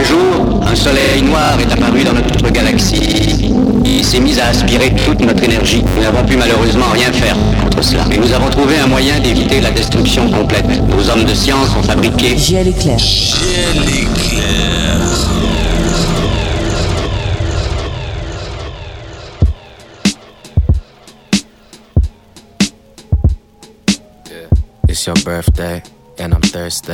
Un jour, un soleil noir est apparu dans notre galaxie. Il s'est mis à aspirer toute notre énergie. Nous n'avons pu malheureusement rien faire contre cela. Mais nous avons trouvé un moyen d'éviter la destruction complète. Nos hommes de science ont fabriqué... Gel éclair. Gel éclair. It's your birthday, and I'm thirsty,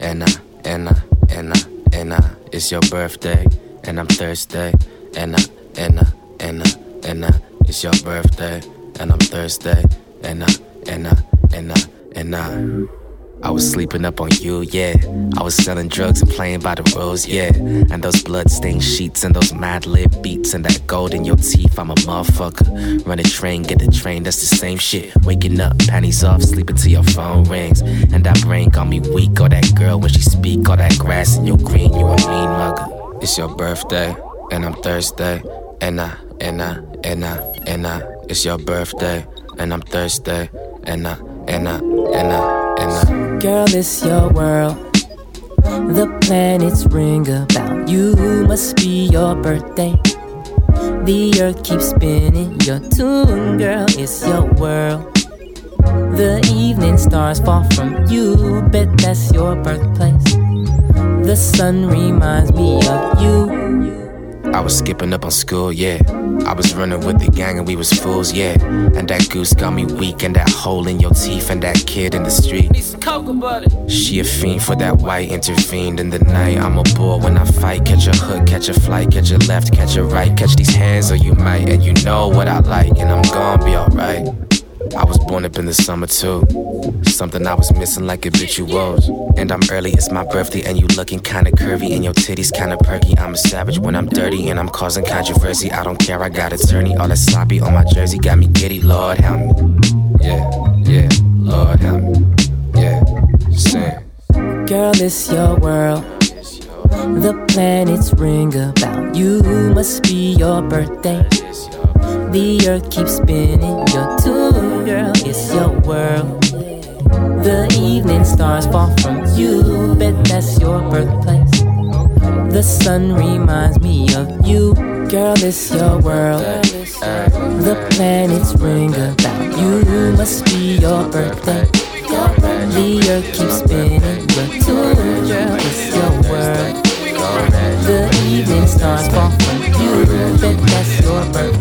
and I, and I, and I, and I. It's your birthday, and I'm thirsty, and I, and I, and I, and I. It's your birthday, and I'm thirsty, and I, and I, and I, and I. I was sleeping up on you, yeah. I was selling drugs and playing by the rules, yeah. And those bloodstained sheets and those mad lib beats and that gold in your teeth, I'm a motherfucker. Run a train, get the train, that's the same shit. Waking up, panties off, sleeping till your phone rings. And that brain got me weak, or that girl when she speak, all that grass in your green, you a mean mugger. It's your birthday, and I'm thirsty, and I, and I, and I, and I. It's your birthday, and I'm thirsty, and I, and I, and I, and I. Girl, it's your world. The planets ring about you. Must be your birthday. The earth keeps spinning your tune, girl. It's your world. The evening stars fall from you. Bet that's your birthplace. The sun reminds me of you. I was skipping up on school, yeah. I was running with the gang and we was fools, yeah. And that goose got me weak, and that hole in your teeth, and that kid in the street. She a fiend for that white, intervened in the night. I'm a bull when I fight. Catch a hook, catch a flight, catch a left, catch a right. Catch these hands, or you might, and you know what I like, and I'm gonna be alright. I was born up in the summer too. Something I was missing like habituals. And I'm early, it's my birthday, and you looking kinda curvy, and your titties kinda perky. I'm a savage when I'm dirty, and I'm causing controversy. I don't care, I got attorney. All that sloppy on my jersey got me giddy. Lord help me. Yeah, yeah, Lord help me. Yeah, sing. Girl, it's your world. The planets ring about you. Must be your birthday. The earth keeps spinning your tune, girl. It's your world. The evening stars fall from you. Bet that's your birthplace. The sun reminds me of you, girl. It's your world. The planets ring about you. Must be your birthday. The earth keeps spinning your tune, girl. It's your world. The evening stars fall from you. Bet that's your birthplace.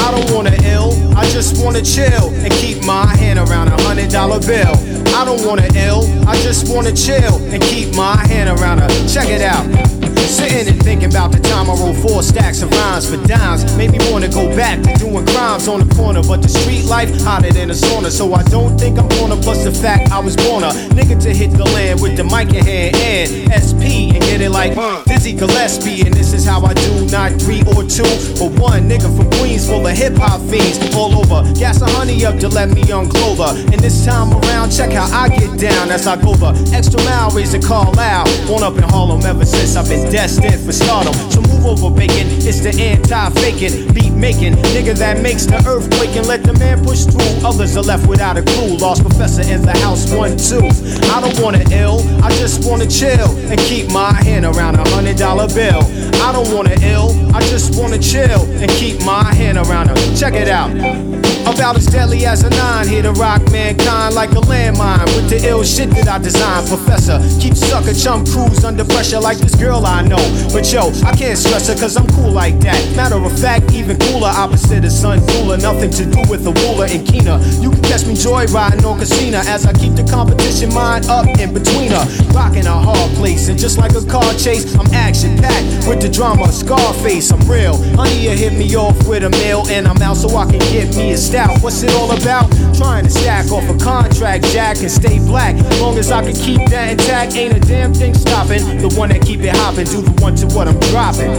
I don't wanna ill, I just wanna chill and keep my hand around a hundred dollar bill. I don't wanna ill, I just wanna chill and keep my hand around a check it out. Sitting and thinking about the time I wrote four stacks of rhymes for dimes. Made me wanna go back to doing crimes on the corner. But the street life hotter than a sauna. So I don't think I'm gonna bust the fact I was born a nigga to hit the land with the mic in hand and SP and get it like Dizzy Gillespie. And this is how I do, not three or two, but one nigga from Queens full of hip hop fiends all over. Gas the honey up to let me unclothe her. And this time around, check how I get down as I go the extra mile, raise a call out. Born up in Harlem ever since I've been destined for stardom. So move over, bacon. It's the anti-faking, beat making nigga that makes the earth quake and let the man push through. Others are left without a clue. Large Professor in the house, one two. I don't wanna ill, I just wanna chill and keep my hand around a hundred dollar bill. I don't wanna ill, I just wanna chill and keep my hand around a. Check it out. About as deadly as a nine, here to rock mankind like a landmine with the ill shit that I designed. Professor, keep sucker chum crews under pressure like this girl I know. But yo, I can't stress her cause I'm cool like that. Matter of fact, even cooler, opposite of sun cooler. Nothing to do with the ruler and Keener. You can catch me joyriding on casino as I keep the competition mind up in between her. Rocking a hard place, and just like a car chase, I'm action packed with the drama. Scarface, I'm real. Honey, you hit me off with a meal, and I'm out so I can get me a stout. What's it all about? Trying to stack off a contract, Jack, and stay black. Long as I can keep that intact, ain't a damn thing stopping. The one that keep it hopping, do the one to what I'm dropping.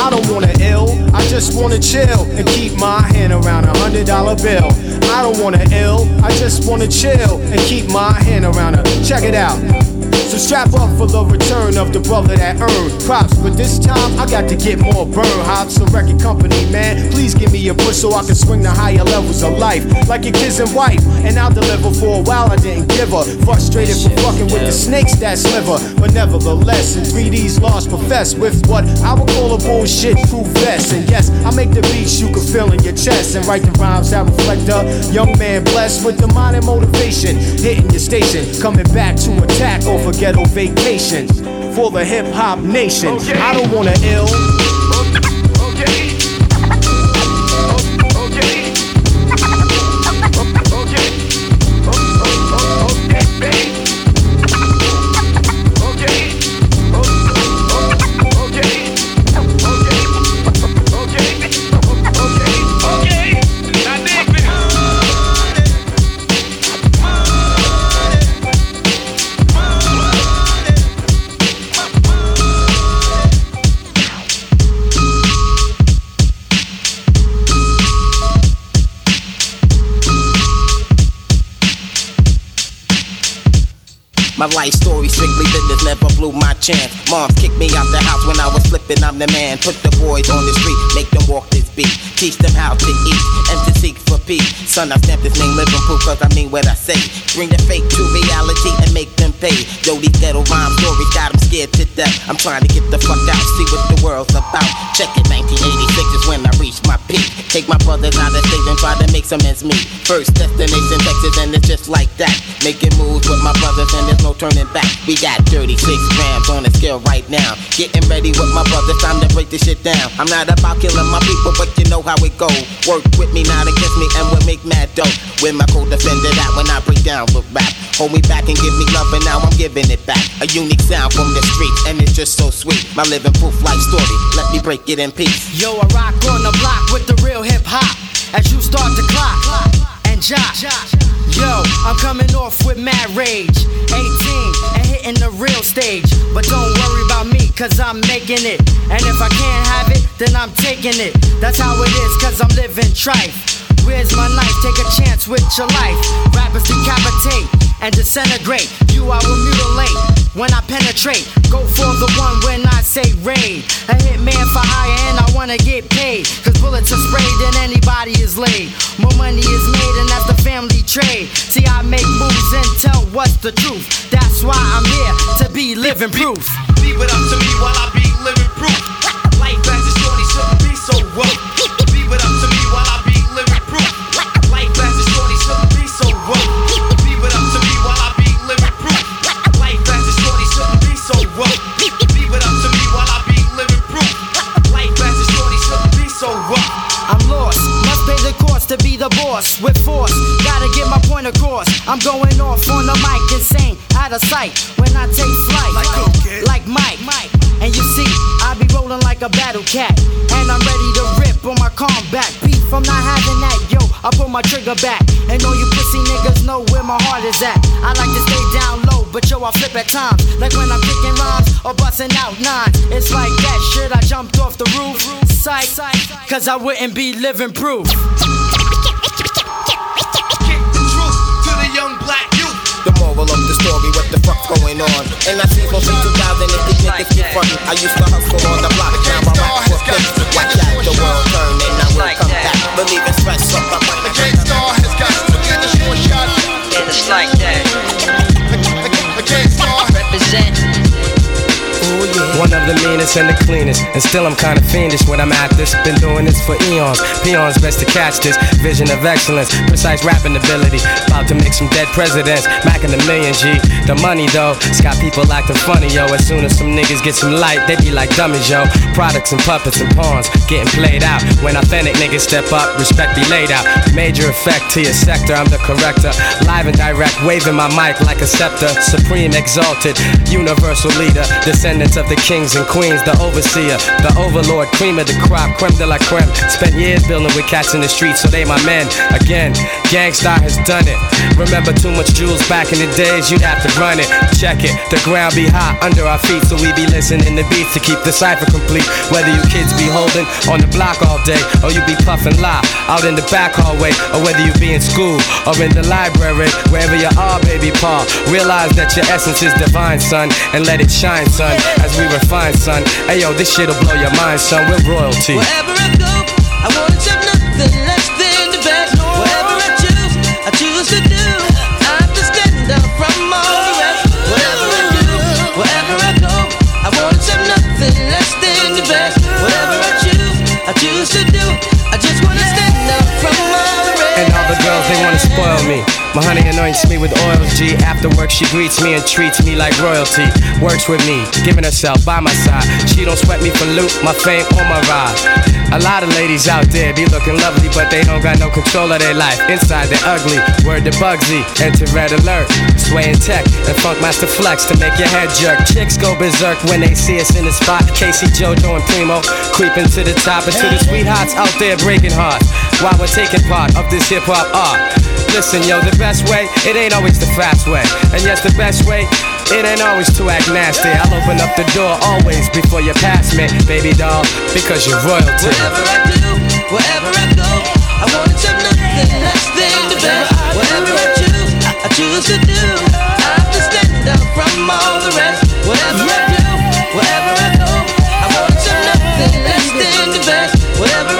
I don't wanna ill, I just wanna chill and keep my hand around a hundred dollar bill. I don't wanna ill, I just wanna chill and keep my hand around a. Check it out. So strap up for the return of the brother that earned props. But this time I got to get more burn hops. So record company, man, please give me a push so I can swing the higher levels of life. Like your kids and wife, and I'll deliver for a while I didn't give her. Frustrated for fucking with the snakes that sliver. But nevertheless, in 3D's lost profess with what I would call a bullshit proof vest. And yes, I make the beats you can feel in your chest and write the rhymes that reflect a young man blessed with the mind and motivation. Hitting your station, coming back to attack over ghetto vacations for the hip hop nation. I don't wanna ill. Life story strictly business, never blew my chance. Mom kicked me out the house when I was flipping, I'm the man. Put the boys on the street, make them walk this beat. Teach them how to eat and to seek for peace. Son, I stamp this name living proof cause I mean what I say. Bring the fake to reality and make them pay. Yo, these ghetto rhyme stories got them scared to death. I'm trying to get the fuck out, see what the world's about. Check it, 1986 is when I reached my peak. Take my brothers out of state and try to make some ends meet. First destination Texas and it's just like that. Making moves with my brothers and there's no turning back. We got 36 grams on the scale right now. Getting ready with my brothers, time to break this shit down. I'm not about killing my people, but you know how it go. Work with me, not against me, and we'll make mad dough. When my co-defender that when I break down look back. Hold me back and give me love, and now I'm giving it back. A unique sound from the streets, and it's just so sweet. My living proof life story, let me break it in peace. Yo, I rock on the block with the real hip hop. As you start to clock Yo, I'm coming off with mad rage. 18 and hitting the real stage. But don't worry about me, cause I'm making it. And if I can't have it, then I'm taking it. That's how it is, cause I'm living trife. Where's my knife? Take a chance with your life. Rappers decapitate and disintegrate. You I will mutilate when I penetrate. Go for the one when I say raid. A hitman for hire and I wanna get paid. Cause bullets are sprayed and anybody is laid. More money is made and that's the family trade. See, I make moves and tell what's the truth. That's why I'm here to be living proof. Leave it up to me while I be living proof. Life as a shorty shouldn't be so rough. Boss with force. Gotta get my point across. I'm going off on the mic, insane, out of sight. When I take flight, Like kid? like Mike. And you see, I be rolling like a battle cat, and I'm ready to rip on my combat. Beef, I'm not having that, yo. I pull my trigger back, and all you pussy niggas know where my heart is at. I like to stay down low, but yo, I flip at times, like when I'm kicking rhymes or busting out nines. It's like that shit. I jumped off the roof, sight, cause I wouldn't be living proof. Story, what the fuck's going on? And I see from 2000 if these niggas get frontin'. I used to hustle on the block, now I rap for flips. Watch out, the world turn and I will come back. Believe in stress up, I'm The One of the meanest and the cleanest, and still I'm kinda fiendish when I'm at this. Been doing this for eons. Peons best to catch this vision of excellence, precise rapping ability. About to make some dead presidents, macking a million G. The money though, it's got people acting funny yo. As soon as some niggas get some light, they be like dummies yo. Products and puppets and pawns getting played out. When authentic niggas step up, respect be laid out. Major effect to your sector, I'm the corrector. Live and direct, waving my mic like a scepter. Supreme exalted, universal leader, descendants of the kings and queens the overseer, the overlord, cream of the crop, creme de la creme. Spent years building with cats in the streets, so they my men. Again, Gang Starr has done it. Remember too much jewels back in the days, you'd have to run it. Check it, the ground be hot under our feet, so we be listening to beats to keep the cipher complete. Whether you kids be holding on the block all day, or you be puffing lie out in the back hallway, or whether you be in school or in the library, wherever you are, baby Paul. Realize that your essence is divine, son, and let it shine, son, as we refine, son. Hey yo, this shit'll blow your mind, son. We're royalty. Wherever I go, I wanna accept nothing less than the best. Whatever I choose, I choose to do. I have to stand out from all the rest. Whatever I do, wherever I go, I wanna accept nothing less than the best. Whatever I choose, I choose to do. Wanna spoil me. My honey anoints me with oils, G. After work, she greets me and treats me like royalty. Works with me, giving herself by my side. She don't sweat me for loot, my fame or my ride. A lot of ladies out there be looking lovely, but they don't got no control of their life. Inside, they're ugly. Word to Bugsy, enter red alert. Swaying tech and Funkmaster Flex to make your head jerk. Chicks go berserk when they see us in the spot. K-Ci, JoJo, and Primo creeping to the top, and to the sweethearts out there breaking hearts while we're taking part of this hip hop art. Listen, yo, the best way, it ain't always the fast way. And yes, the best way, it ain't always to act nasty. I'll open up the door always before you pass me, baby doll, because you're royalty. Whatever I do, wherever I go, I want to nothing less than the best. Whatever I choose, I choose to do. I have to stand out from all the rest. Whatever I do, wherever I go, I want to nothing less than the best. Whatever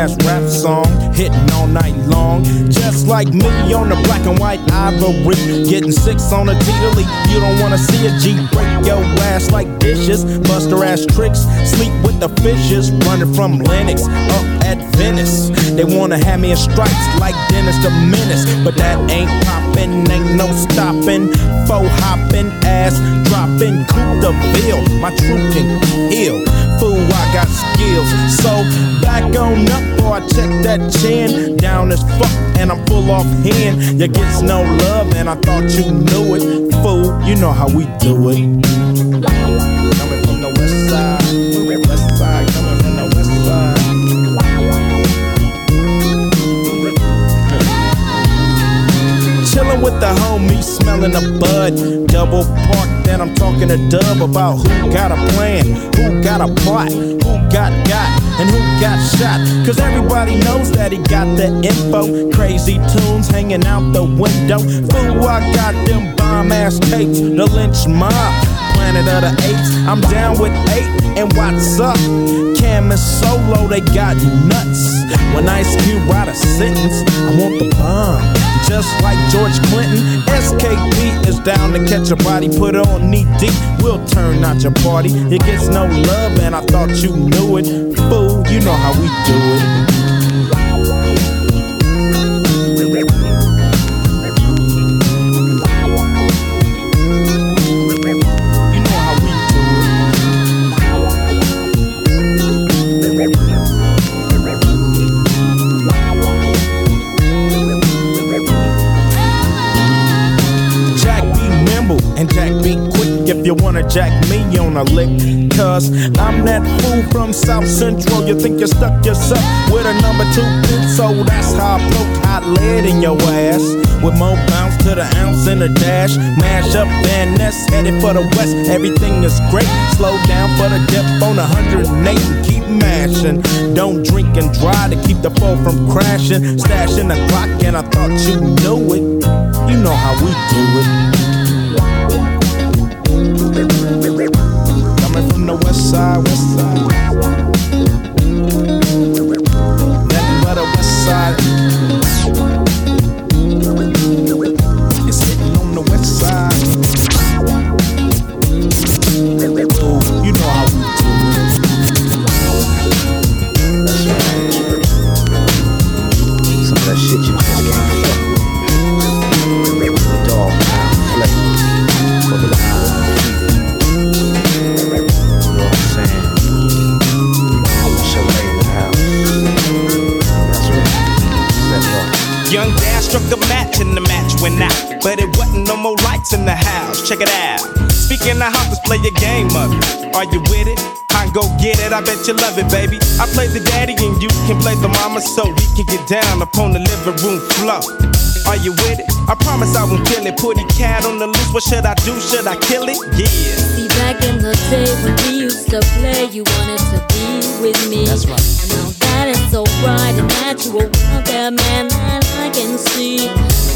ass rap song hitting all night long. Just like me on the black and white ivory, getting six on a T-Lee. You don't wanna see a G break your ass like dishes, bust her ass tricks, sleep with the fishes, running from Lennox up at Venice. They wanna have me in stripes like Dennis the Menace, but that ain't poppin', ain't no stopping. Faux hoppin', ass droppin', coup the bill. My truth can heal. Fool, I got skills. So back on up, boy, I check that chin. Down as fuck, and I'm full off hand. You gets no love, and I thought you knew it. Fool, you know how we do it. Coming from the west side, west side, coming from the west side. Chillin' with the homies, smelling a bud. Double I'm talking to Dub about who got a plan, who got a plot, who got got, and who got shot. Cause everybody knows that he got the info. Crazy tunes hanging out the window. Fool, I got them bomb ass tapes, the lynch mob. Planet of the Apes, I'm down with eight, and what's up? Cam and Solo, they got you nuts. When Ice Cube write a sentence, I want the bomb. Just like George Clinton, SKP is down to catch a body, put it on knee deep. We'll turn out your party. It gets no love, and I thought you knew it. Fool, you know how we do it. Jack me on a lick. Cause I'm that fool from South Central. You think you stuck yourself with a number two pin, so that's how I poke hot lead in your ass. With more bounce to the ounce and the dash. Mash up Van Ness, headed for the west. Everything is great. Slow down for the dip on 108 and keep mashing. Don't drink and drive to keep the fall from crashing. Stashing the clock, and I thought you knew it. You know how we do it. Side, Check it out. Speaking of house, let's play a game of it. Are you with it? I go get it, I bet you love it, baby. I play the daddy and you can play the mama so we can get down upon the living room floor. Are you with it? I promise I won't kill it. Put a cat on the loose. What should I do? Should I kill it? Yeah. See, back in the day when we used to play, you wanted to be with me. That's right. And now that is so bright and natural, out there, man, that I can see.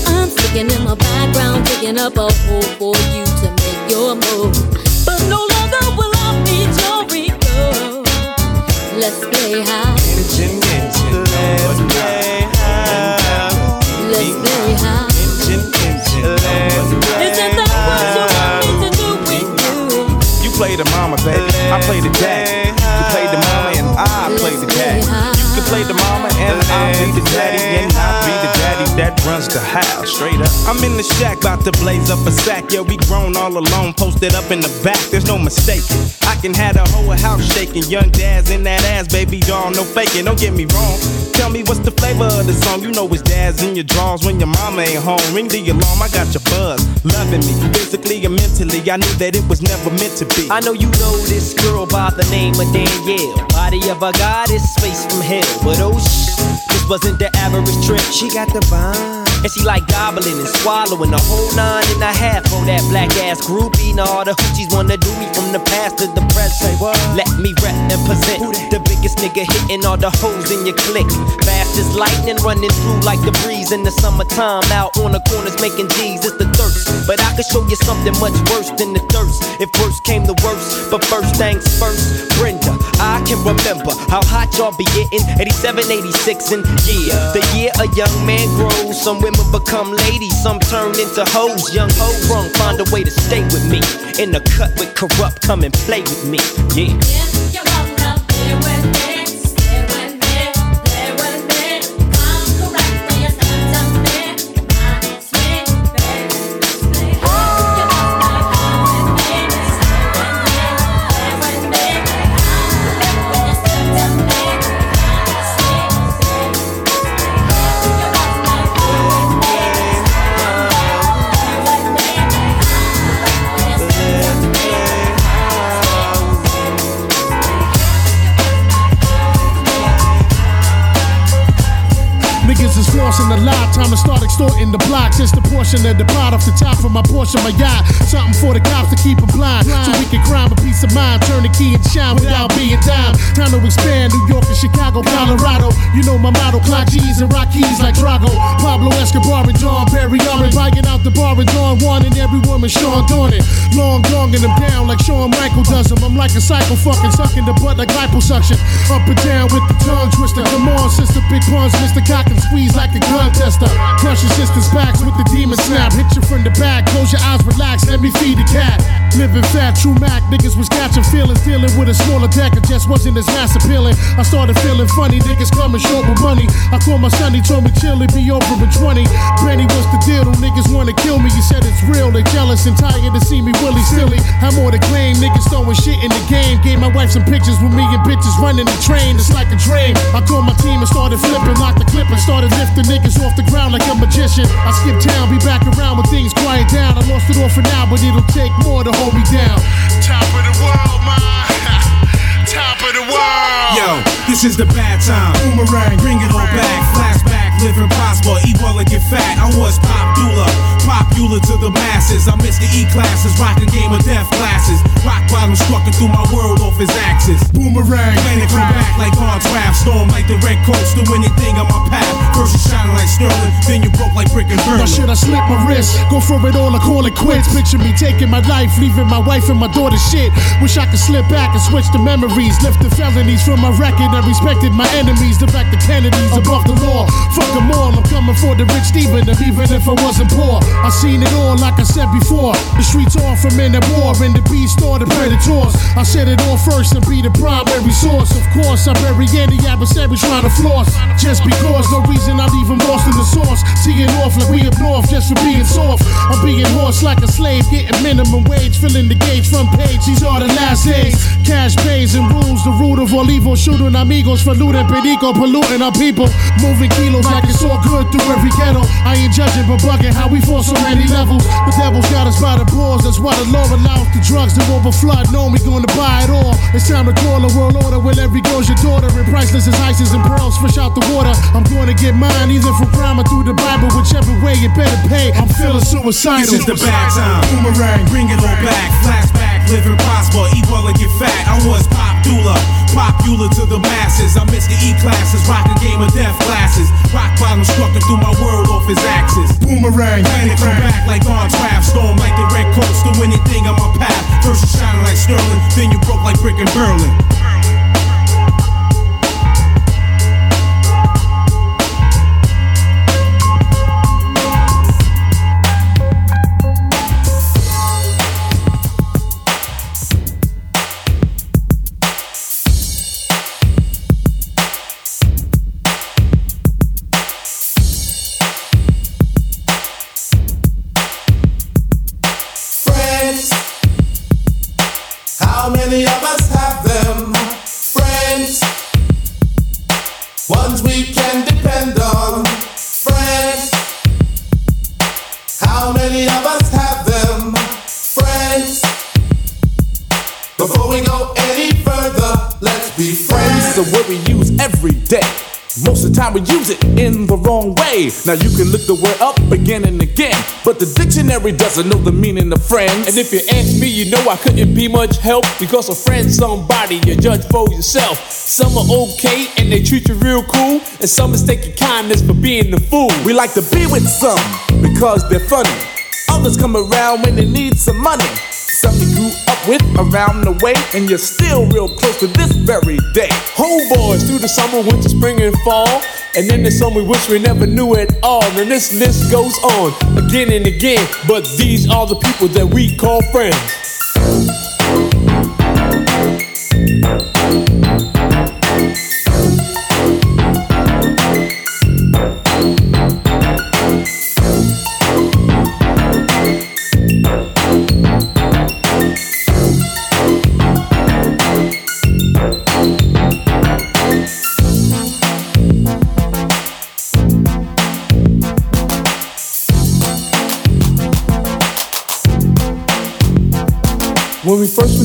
I'm sticking in my background, digging up a hole for you to make your move. But no longer will I be your ego. Let's play. Engine, engine, let's play high. Let's play. Engine, engine, let's play Isn't that what you want me to do with you? You play the mama, baby. I play the daddy. You play the mama and I play the daddy. You can play the mama and I'll be the daddy runs the house. Straight up. I'm in the shack, about to blaze up a sack. Yeah, we grown all alone, posted up in the back. There's no mistake. I can have the whole house shaking. Young dads in that ass, baby doll, no faking. Don't get me wrong. Tell me what's the flavor of the song? You know it's dads in your drawers when your mama ain't home. Ring the alarm, I got your buzz. Loving me, physically and mentally. I knew that it was never meant to be. I know you know this girl by the name of Danielle. Body of a goddess, face from hell. But oh shh, this wasn't the average trip. She got the vibe. And she like gobbling and swallowing the whole nine and a half for that black ass groupie. Now all the hoochies wanna do me from the past to the present. Let me rep and present the biggest nigga hitting all the hoes in your clique. Fast as lightning running through like the breeze in the summertime. Out on the corners making G's, it's the thirst. But I could show you something much worse than the thirst. If worst came the worst, but first things first, Brenda, I can remember how hot y'all be getting 87, 86, and yeah, the year a young man grows. Some women become ladies, some turn into hoes. Young hoe brung, find a way to stay with me. In the cut with corrupt, come and play with me. Yeah. Niggas the lot, time to start extorting the blocks. It's the portion of the pot off the top of my portion, my yacht. Something for the cops to keep them blind, so we can crime a peace of mind. Turn the key and shine without being dime. Time to expand New York and Chicago, Colorado. You know my motto, clock G's and rock keys like Drago. Pablo Escobar and John Perry are buying out the bar and Dawn One and every woman Sean Dornan. Long donging them down like Shawn Michael does them. I'm like a psycho fucking sucking the butt like liposuction. Up and down with the tongue twister. Come on, sister, big puns, Mr. Cock and squeeze like a gun tester. Crush your sister's backs with the demon snap. Hit you from the back, close your eyes, relax, let me feed the cat. Living fat, true Mac, niggas was catching feelings, dealing with a smaller deck, it just wasn't as mass appealing. I started feeling funny, niggas coming short with money. I called my son, he told me chill, it be over in 20. Benny, what's the deal? Them niggas wanna kill me, he said it's real, they jealous and tired to see me willy silly. I'm more to claim, niggas throwing shit in the game. Gave my wife some pictures with me and bitches running the train, it's like a dream. I called my team and started flipping, locked the clip and started lifting niggas off the ground like a magician. I skipped town, be back around when things quiet down. I lost it all for now, but it'll take more to hold me down. Top of the world, man. Top of the world. Yo, this is the bad time. Boomerang, bring it all back. Flashback, live and prosper, eat well and get fat. I was popular, popular to the masses. I missed the E classes, rocking game of death classes. Rock bottom strucking through my world off his axis. Boomerang, planet come back like on draft. Storm like the red coats, do anything on my path. First you shining like sterling, then you broke like brick and Now burn. should I slip my wrist? Go for it all or call it quits? Picture me taking my life, leaving my wife and my daughter shit. Wish I could slip back and switch the memories. Lift the felonies from my record and respected my enemies. The fact the Kennedys above the law. Fuck them all, I'm coming for the rich Stephen, and even if I wasn't poor. I seen it all like I said before. The streets are from in the war, and the beast or the predators. I said it all first and be the primary source. Of course, I bury any adversary trying to floss. Just because, no reason I'm even lost in the source. Teeing off like we up north just for being soft. I'm being horse like a slave, getting minimum wage, filling the gauge front page. These are the last days. Cash pays and rules, the root of all evil. Shooting amigos for looting, perico, polluting our people. Moving kilos like it's all good through every ghetto. I ain't judging but bugging how we fall so many levels. The devil's got us by the balls, that's why the law allows the drugs to overflood. Know we gonna buy it all. It's time to call a world order where every girl's your daughter. And priceless as ices and pearls, fresh out the water. I'm gonna get mine either from crime or through the Bible, whichever way it better pay. I'm feeling suicidal. This is the bad time. Boomerang, bring it all back. Flashback, live and prosper, eat well and get fat. I was popular, popular to the masses. I missed the E classes, rocking game of death classes. Rock bottom strucking through my world off his axis. Boomerang, planet come back like on draft. Storm like the red coats, do anything on my path. First you shining like sterling, then you broke like brick and Berlin. Way. Now you can look the word up again and again, but the dictionary doesn't know the meaning of friends. And if you ask me, you know I couldn't be much help because a friend's somebody you judge for yourself. Some are okay and they treat you real cool, and some mistake your kindness for being the fool. We like to be with some because they're funny. Others come around when they need some money. Some you grew up with around the way, and you're still real close to this very day. Homeboys through the summer, winter, spring, and fall. And then there's some we wish we never knew at all. And this list goes on again and again. But these are the people that we call friends.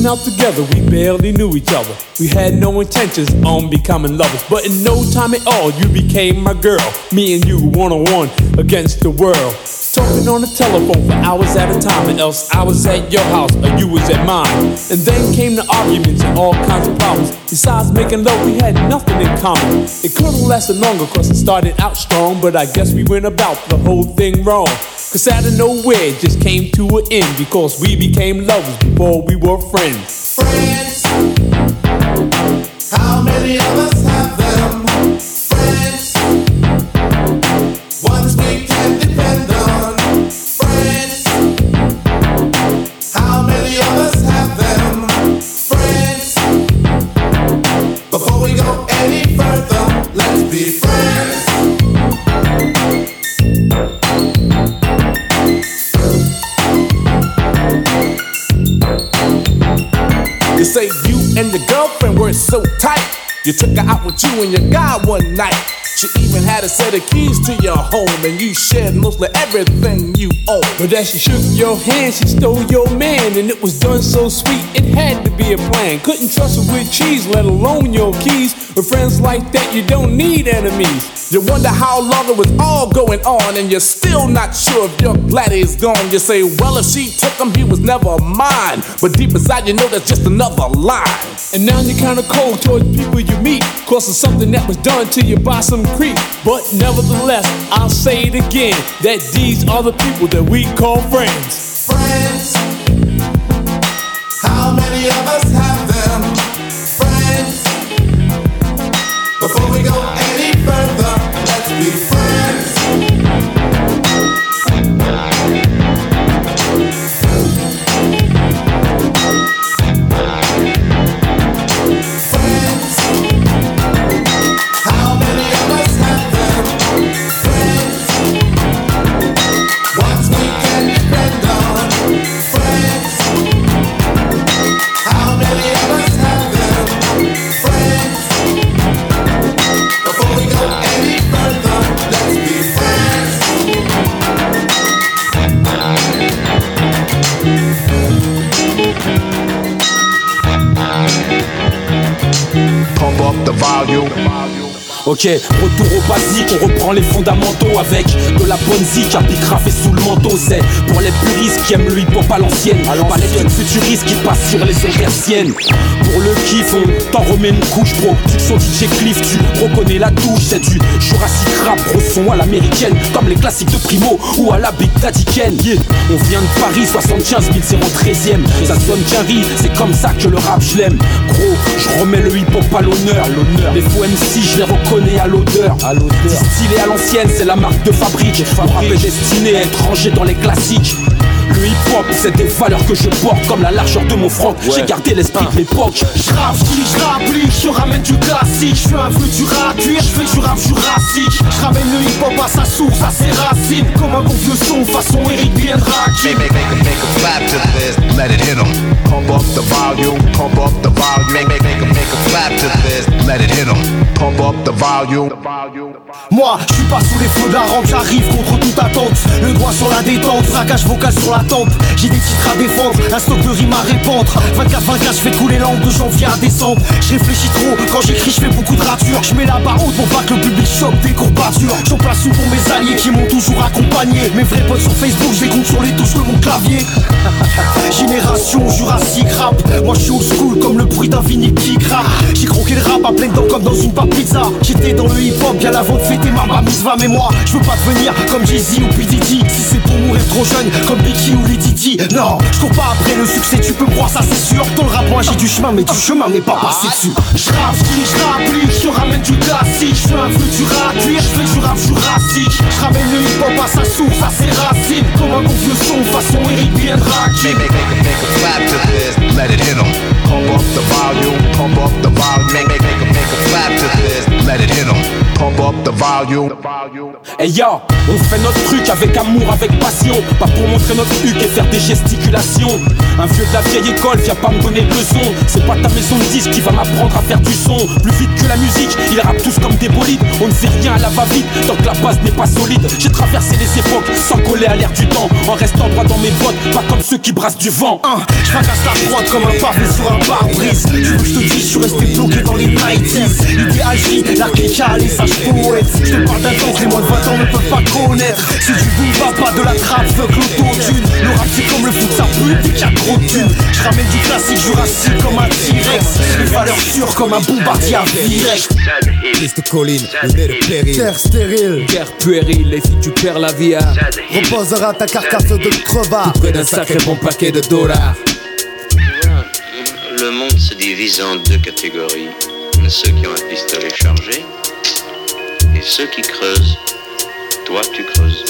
Went out together, we barely knew each other. We had no intentions on becoming lovers, but in no time at all, you became my girl. Me and you one on one against the world. Talking on the telephone for hours at a time, and else I was at your house or you was at mine. And then came the arguments and all kinds of problems. Besides making love, we had nothing in common. It could have lasted longer, cause it started out strong, but I guess we went about the whole thing wrong. Cause out of nowhere, it just came to an end because we became lovers before we were friends. Friends, how many of us girlfriend were so tight. You took her out with you and your guy one night. She even had a set of keys to your home, and you shared mostly everything you own. but as she shook your hand, she stole your man, and it was done so sweet, it had to be a plan. Couldn't trust her with cheese, let alone your keys. With friends like that, you don't need enemies. You wonder how long it was all going on, and you're still not sure if your bladder is gone. You say, well, if she took him, he was never mine. But deep inside, you know that's just another lie. And now you're kinda cold towards people you meet, cause of something that was done to you by some creep. But nevertheless, I'll say it again that these are the people that we call friends. Friends. How many of us Ok, retour au basique, on reprend les fondamentaux avec la bonne zik à et sous le manteau. C'est pour les puristes qui aiment le hip-hop à l'ancienne. Pas les trucs futuristes qui passent sur les ondes hertziennes. Pour le kiff, on t'en remet une couche, bro. Tu son DJ Cliff, tu reconnais la touche. C'est du Jurassic rap, gros son à l'américaine. Comme les classiques de Primo ou à la Big Daddy Ken. Yeah. On vient de Paris, 75 013ème. Ça sonne carry, c'est comme ça que le rap je l'aime. Gros, je remets le hip-hop à l'honneur. Les faux MC, je les reconnais à l'odeur. Distillé à l'ancienne, c'est la marque de fabrique. Le rap est destiné à être rangé dans les classiques. Le hip-hop, c'est des valeurs que je porte comme la largeur de mon froc. J'ai gardé l'esprit de l'époque. Je rappe, je ramène du classique, je fais un peu du rap cuir, je fais du rap jurassique. Je ramène le hip-hop à sa source, à ses racines, comme un bon vieux son façon Eric bien Make, make, make, make 'em clap to this, let it hit 'em. Pump up the volume, pump up the volume. Make, make, make make 'em clap to this, let it hit 'em. Pump up the volume. Moi, je suis pas sous les flots d'Aran, j'arrive contre toute attente. Le doigt sur la détente, fracasse vocal sur la tempe. J'ai des titres à défendre, un stock de rimes à répandre. 24-24, je fais couler l'angle de janvier à décembre. Je réfléchis trop, quand j'écris, je fais beaucoup de ratures. Je mets la barre haute pour pas que le public chope des courbatures. J'en une pour mes alliés qui m'ont toujours accompagné. Mes vrais potes sur Facebook, je les compte sur les touches de mon clavier. Génération Jurassic rap, moi je suis old school comme le bruit d'un vinyle qui craque. J'ai croqué le rap à pleines dents comme dans une pâte pizza. J'étais dans le hip hop bien avant de fêter ma bar mitzvah, mais moi je veux pas devenir comme Jay-Z ou P. Diddy. Si c'est mourir trop jeune comme Biggie ou Lady Di, non, je cours pas après le succès, tu peux croire, ça c'est sûr. Dans le rap, moi j'ai du chemin, mais du chemin n'est pas passé dessus. Je rappe, je rapplique, je ramène du classique, je un peu du cuir, je fais du rap jurassique. Je ramène le hip hop à sa source, à ses racines, comme un vieux son façon Eric bien Make, make, make 'em make 'em clap to this, let it hit 'em. Pump up the volume, pump up the volume. Make, make, make 'em make 'em clap to this, let it hit 'em. Pump up the volume. Hey ya, on fait notre truc avec amour, avec passion. Pas pour montrer notre huc et faire des gesticulations. Un vieux de la vieille école vient pas me donner de leçons. C'est pas ta maison de disque qui va m'apprendre à faire du son. Plus vite que la musique, ils rappent tous comme des bolides. On ne fait rien à la va-vite tant que la base n'est pas solide. J'ai traversé les époques sans coller à l'air du temps. En restant droit dans mes bottes, pas comme ceux qui brassent du vent. Je fracasse la comme un pavé sur un pare-brise. Tu veux que je te dise, je suis resté bloqué dans les 90s L'idéal J, les sages poètes Je te parle d'un temps que les moins de 20 ans ne peuvent pas connaître. C'est du boom pas de la trappe, fuck l'autotune. Le rap c'est comme le foot, ça pue dès qu'il y a trop de thunes. Je ramène du classique jurassique comme un T-Rex. Les valeurs sûres comme un bombardier à Virex Liste de collines, le nez de péril. Terre stérile, Guerre puérile, et si tu perds la vie à reposera ta carcasse de crevard. près d'un sacré bon paquet de dollars. Le monde se divise en deux catégories. Ceux qui ont un pistolet chargé et ceux qui creusent. Toi, tu creuses.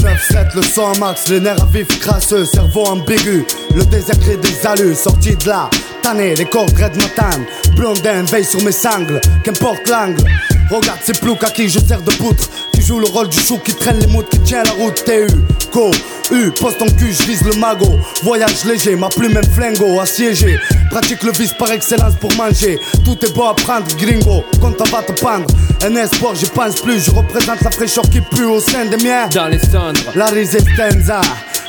9-7, le sang max, les nerfs vifs crasseux, cerveau ambigu. Le désert crée des allus, sorti de là. Tanné, les cordes red matin. Blondin veille sur mes sangles, qu'importe l'angle. Regarde ces ploucs à qui je sers de poutre. Qui joue le rôle du chou qui traîne les moutes, qui tient la route. TU, co, U, poste en cul, je vise le magot. Voyage léger, ma plume même flingo, assiégé. Pratique le vice par excellence pour manger. Tout est bon à prendre, gringo, quand on va te pendre. Un espoir, j'y pense plus, je représente la fraîcheur qui pue au sein des miens. Dans les cendres. La resistenza.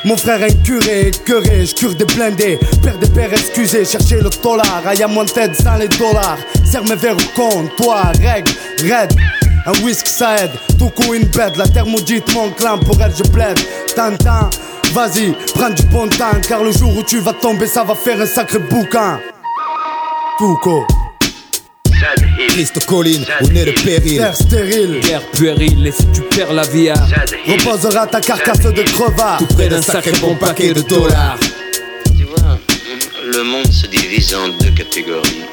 Mon frère est curé, curé, je cure des blindés. Père des pères, excusez, cherchez le dollar. Aïe à mon tête sans les dollars. Serre mes verres au compte, toi, règle, raide. Un whisky ça aide, tout coup une bête. La thermodite, mon clan, pour elle je plaide. Tintin, vas-y, prends du bon temps. Car le jour où tu vas tomber, ça va faire un sacré bouquin. Foucault. Christ colline, on est le péril. Terre stérile, Guerre puérile, et si tu perds la vie à reposera ta carcasse de crevard. Tout près d'un sacré bon paquet de dollars. Tu vois, le monde se divise en deux catégories.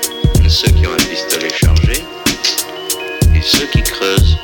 Ceux qui ont un pistolet chargé ceux qui creusent.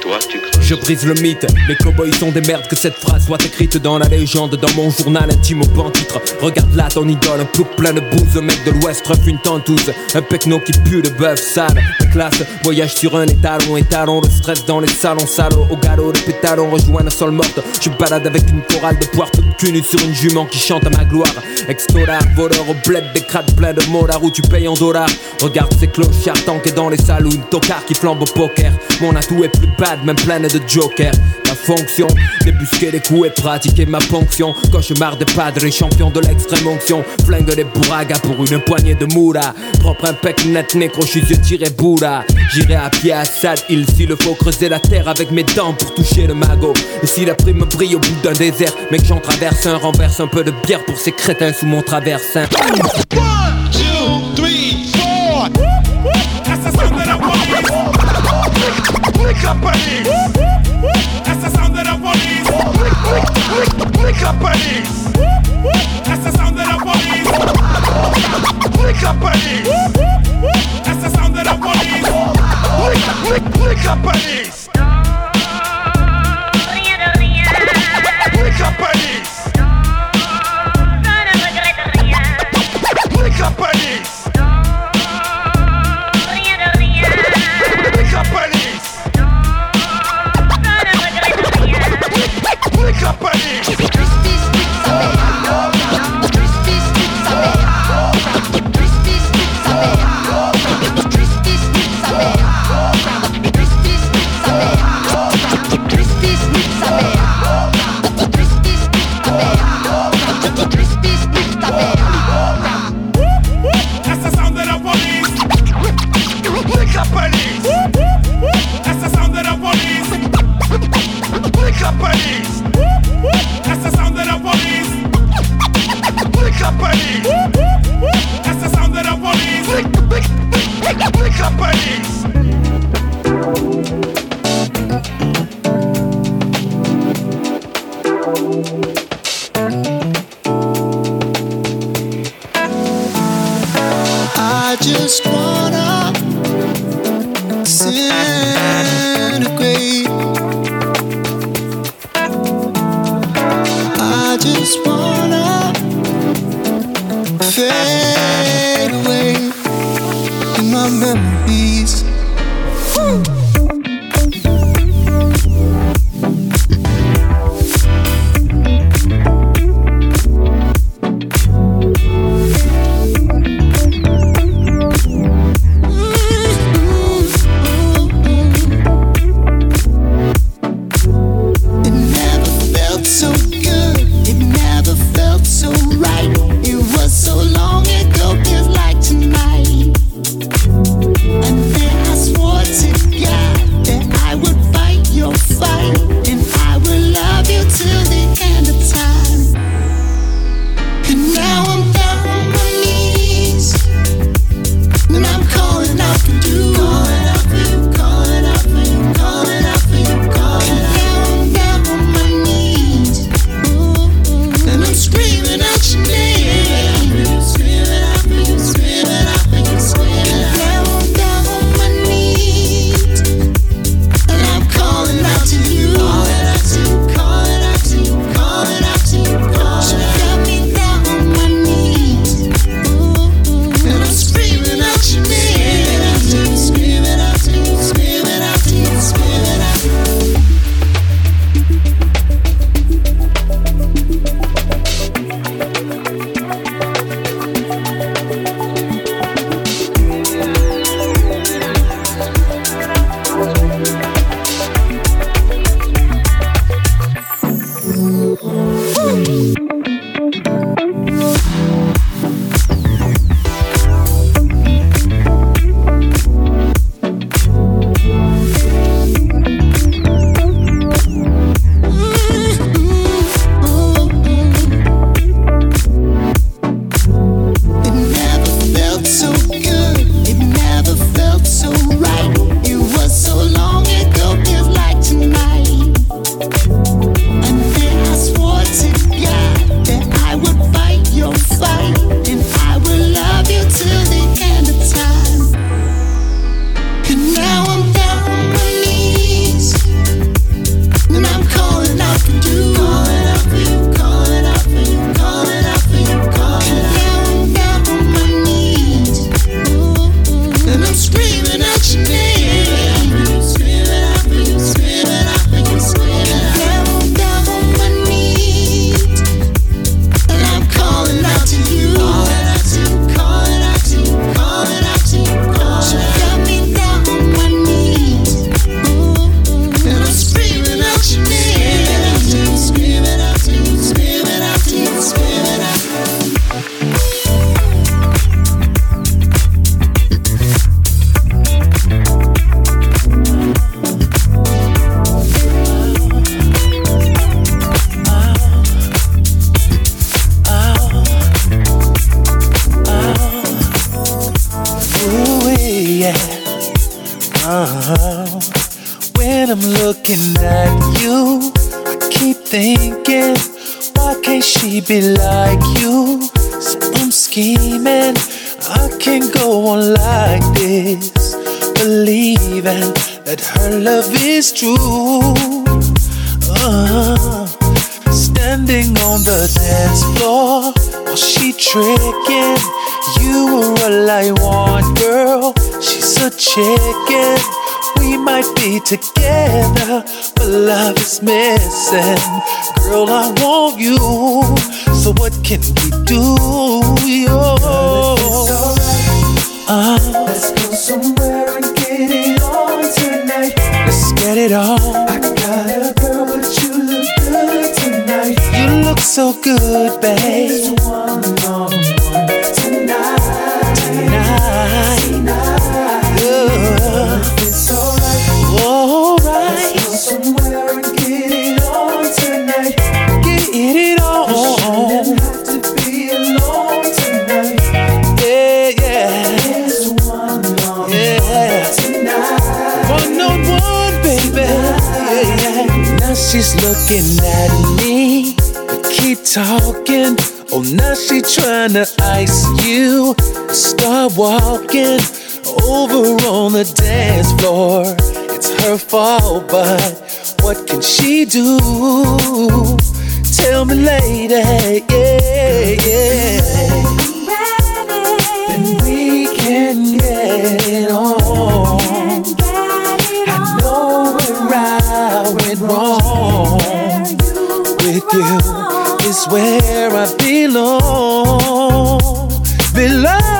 Toi, tu creuses. Je brise le mythe, les cowboys sont des merdes que cette phrase soit écrite dans la légende, dans mon journal intime au pan titre. Regarde là ton idole, un plouc plein de bouse, un mec de l'ouest refait une tentouse, un pecno qui pue de bœuf sale. La classe voyage sur un étalon, étalon, le stress dans les salons salauds, au galop de pétalons, rejoint la sol morte. Je balade avec une chorale de poire toute cul nue sur une jument qui chante à ma gloire. Ex-dollar, voleur au bled, des crades pleins de molards où tu payes en dollars. Regarde ces clochards tankés dans les saloons, tocards qui flambent au poker. Mon atout est plus bad, même pleine de joker. Ma fonction, débusquer les coups et pratiquer ma ponction. Cauchemar de padre, champion de l'extrême onction. Flingue des bourragas pour une poignée de moula. Propre impec net, nécro, je tiré boula. J'irai à pied à Sad Hill s'il le faut creuser la terre avec mes dents pour toucher le magot. Et si la prime brille au bout d'un désert, mec, j'en traverse un, renverse un peu de bière pour ces crétins sous mon traversin. Two, three, four. That's the sound of the police. Up police. That's the sound of the police. Up police. That's the sound of the police. start walking over on the dance floor. It's her fault, but what can she do? Tell me, lady, yeah, yeah. Then we can get it on. I know where I went wrong with you. Is where I belong. Belong.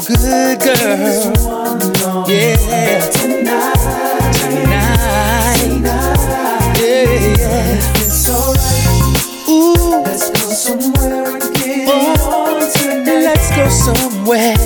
so good, girl. Yeah. Tonight. Tonight. Yeah, Ooh. Let's go somewhere and get on tonight. Let's go somewhere.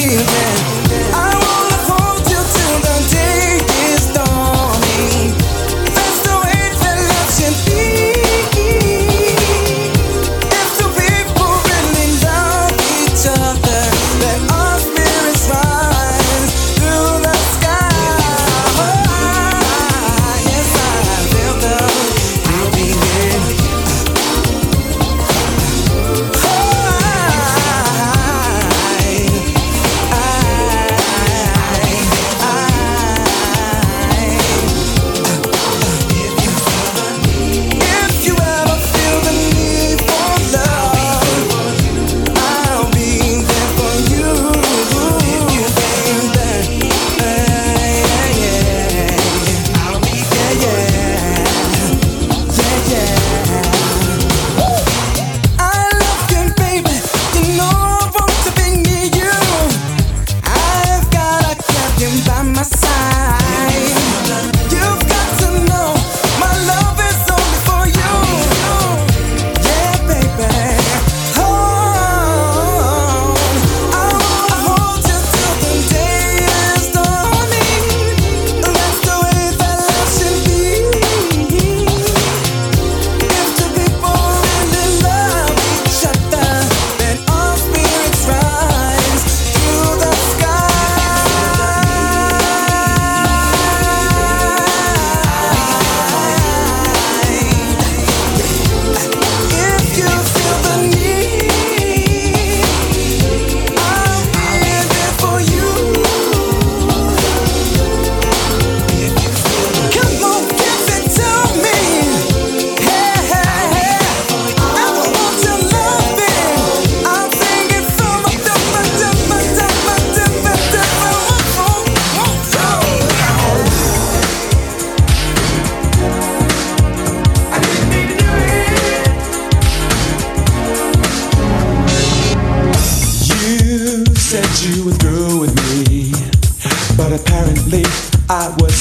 dreaming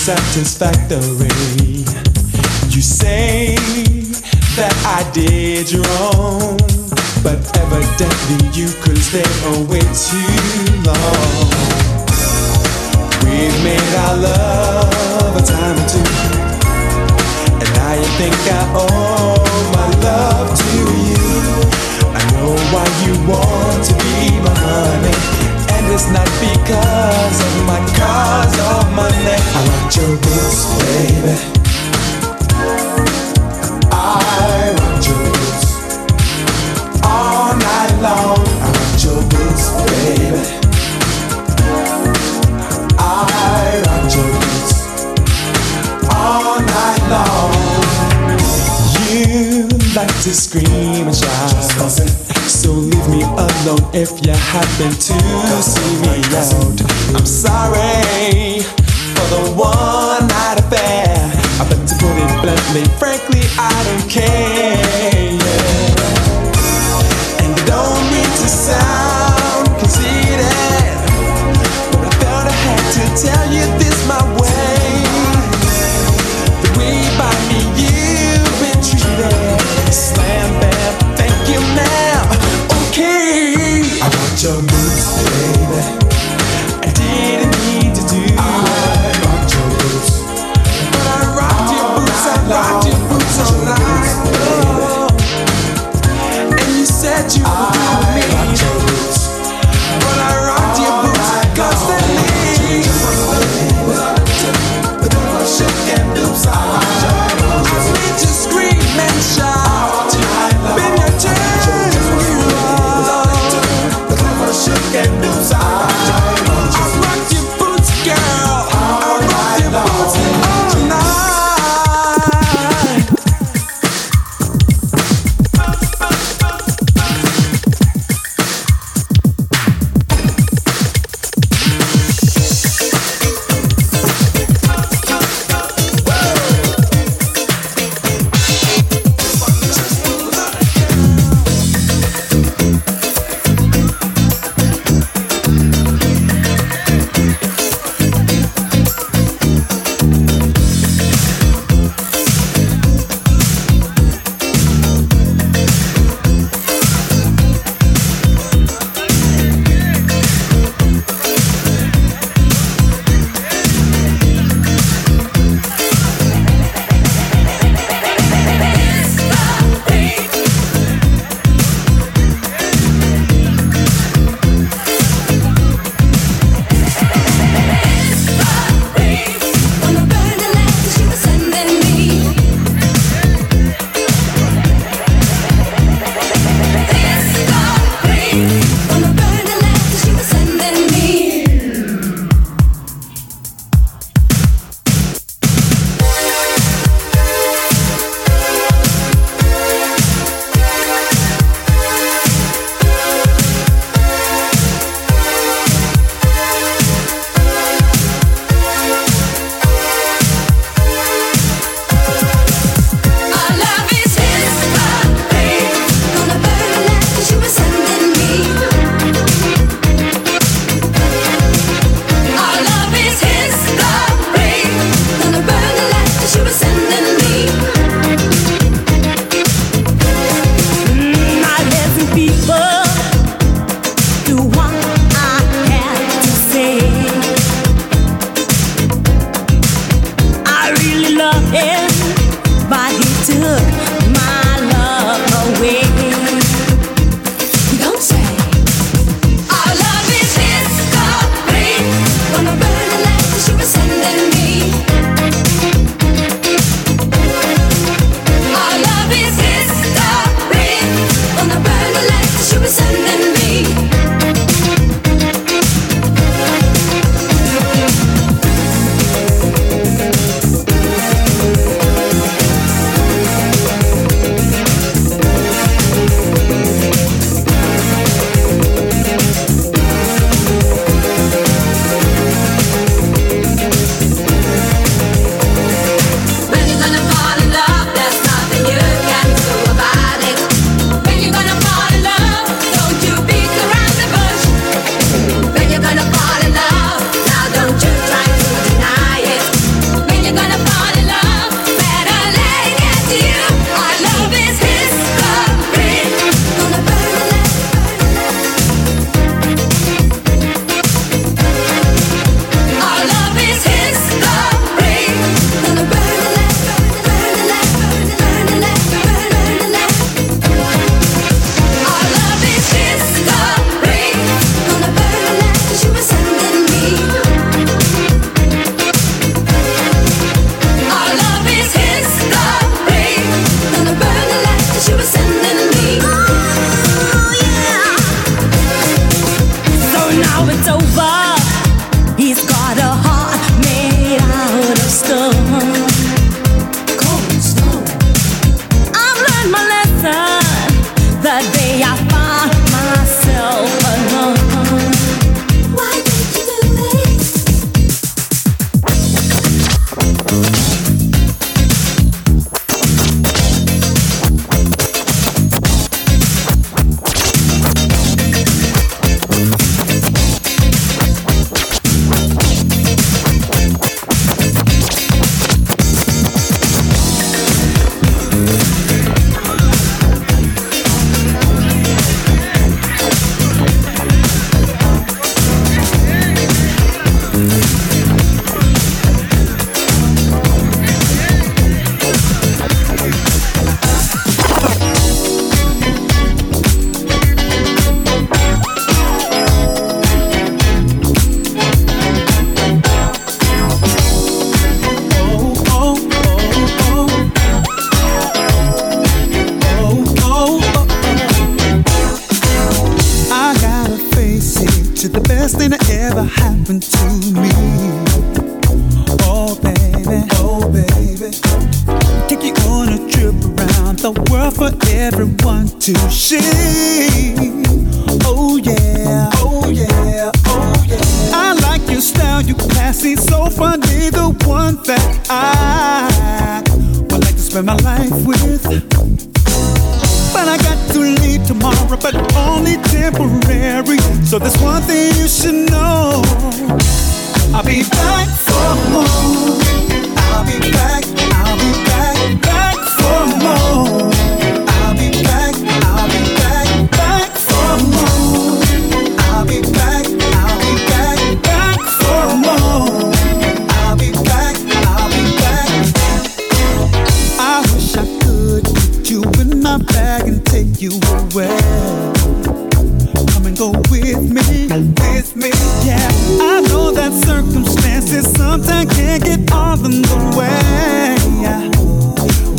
satisfactory. You say that I did wrong, but evidently you could stay away too long. We've made our love a time or two, and now you think I owe my love to you. I know why you want to be my honey. It's not because of my cars or my neck. I want your boots, baby. I want your boots all night long. I want your boots, baby. I want your boots all night long. You like to scream and shout down if you happen to see me out. I'm sorry for the one night affair. I bet to put it bluntly, frankly, I don't care.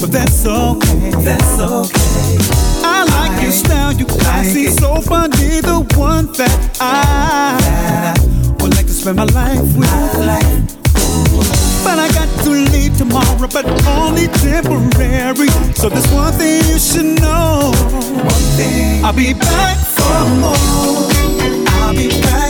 but that's okay. That's okay. I like I your style, you like classy, it. so funny, the one that I, that would like to spend my life with. I like. But I got to leave tomorrow, but only temporary. So there's one thing you should know. One thing. I'll be back for more. I'll be back.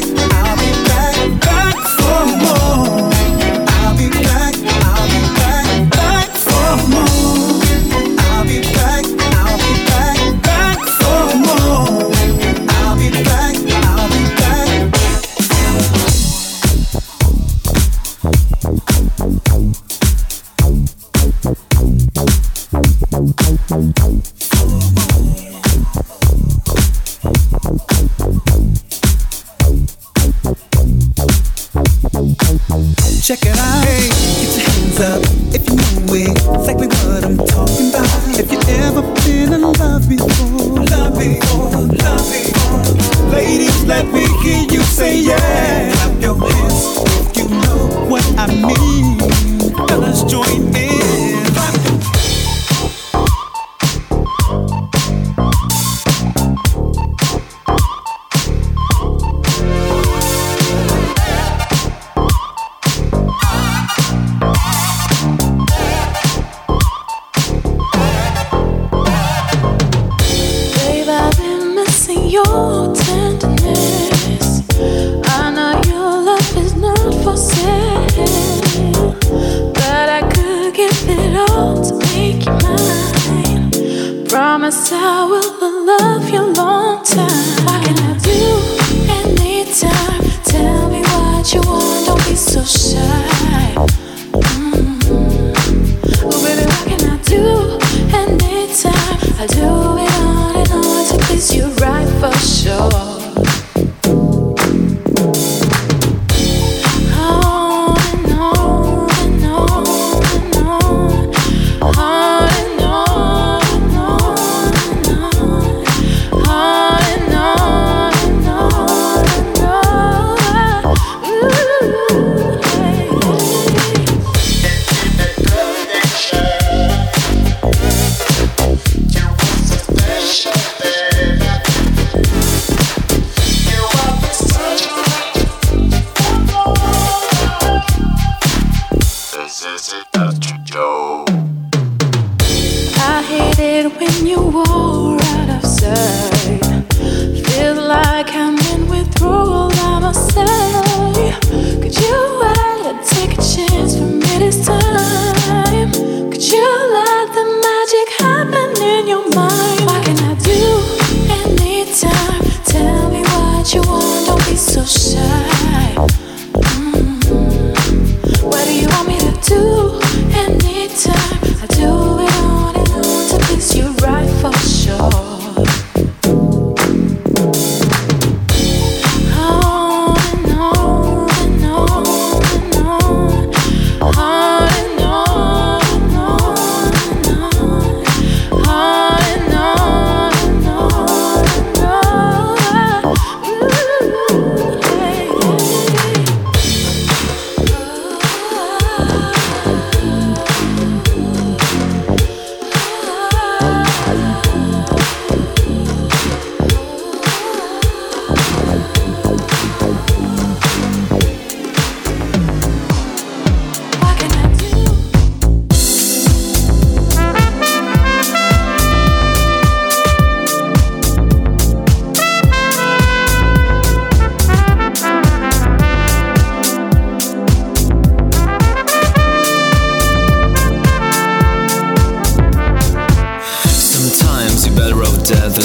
Check it out.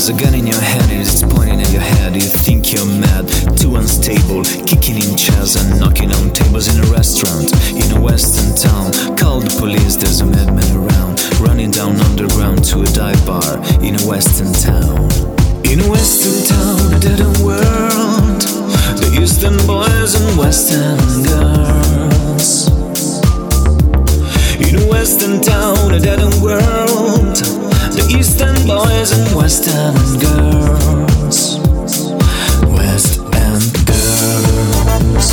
There's a gun in your hand and it's pointing at your head. You think you're mad, too unstable, kicking in chairs and knocking on tables in a restaurant. In a western town. Call the police, there's a madman around, running down underground to a dive bar. In a western town. In a western town, a dead end world, the eastern boys and western girls. In a western town, a dead end world, the eastern boys and western girls. West End girls.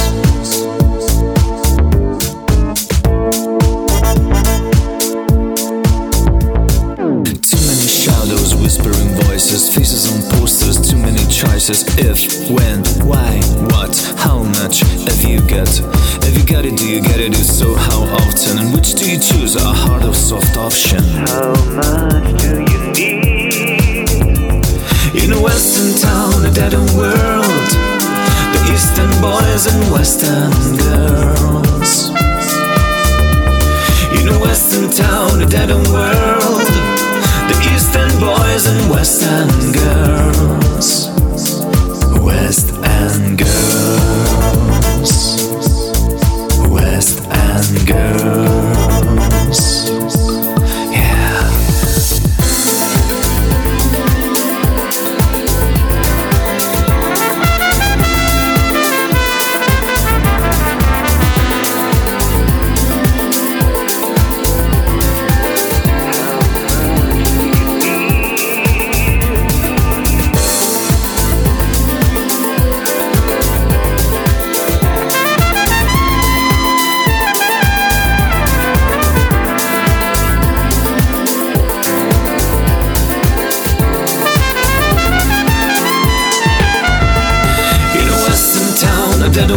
Too many shadows, whispering voices, faces on posters, too many choices. If, when, why, what, how much have you got? Have you got it? Do you get it? If so, how often? And which do you choose? A hard or soft option? Western girls.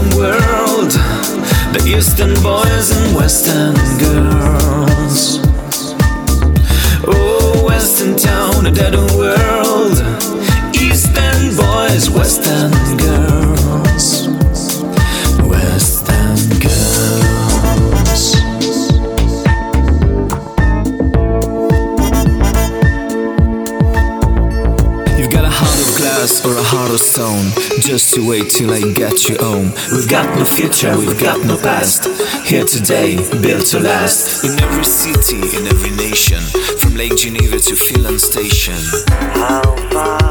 End world, the eastern boys and western girls. Oh, western town, a dead end You wait till I get you home. We've got no future, we've got no past. Here today, built to last. In every city, in every nation, from Lake Geneva to Finland Station. How far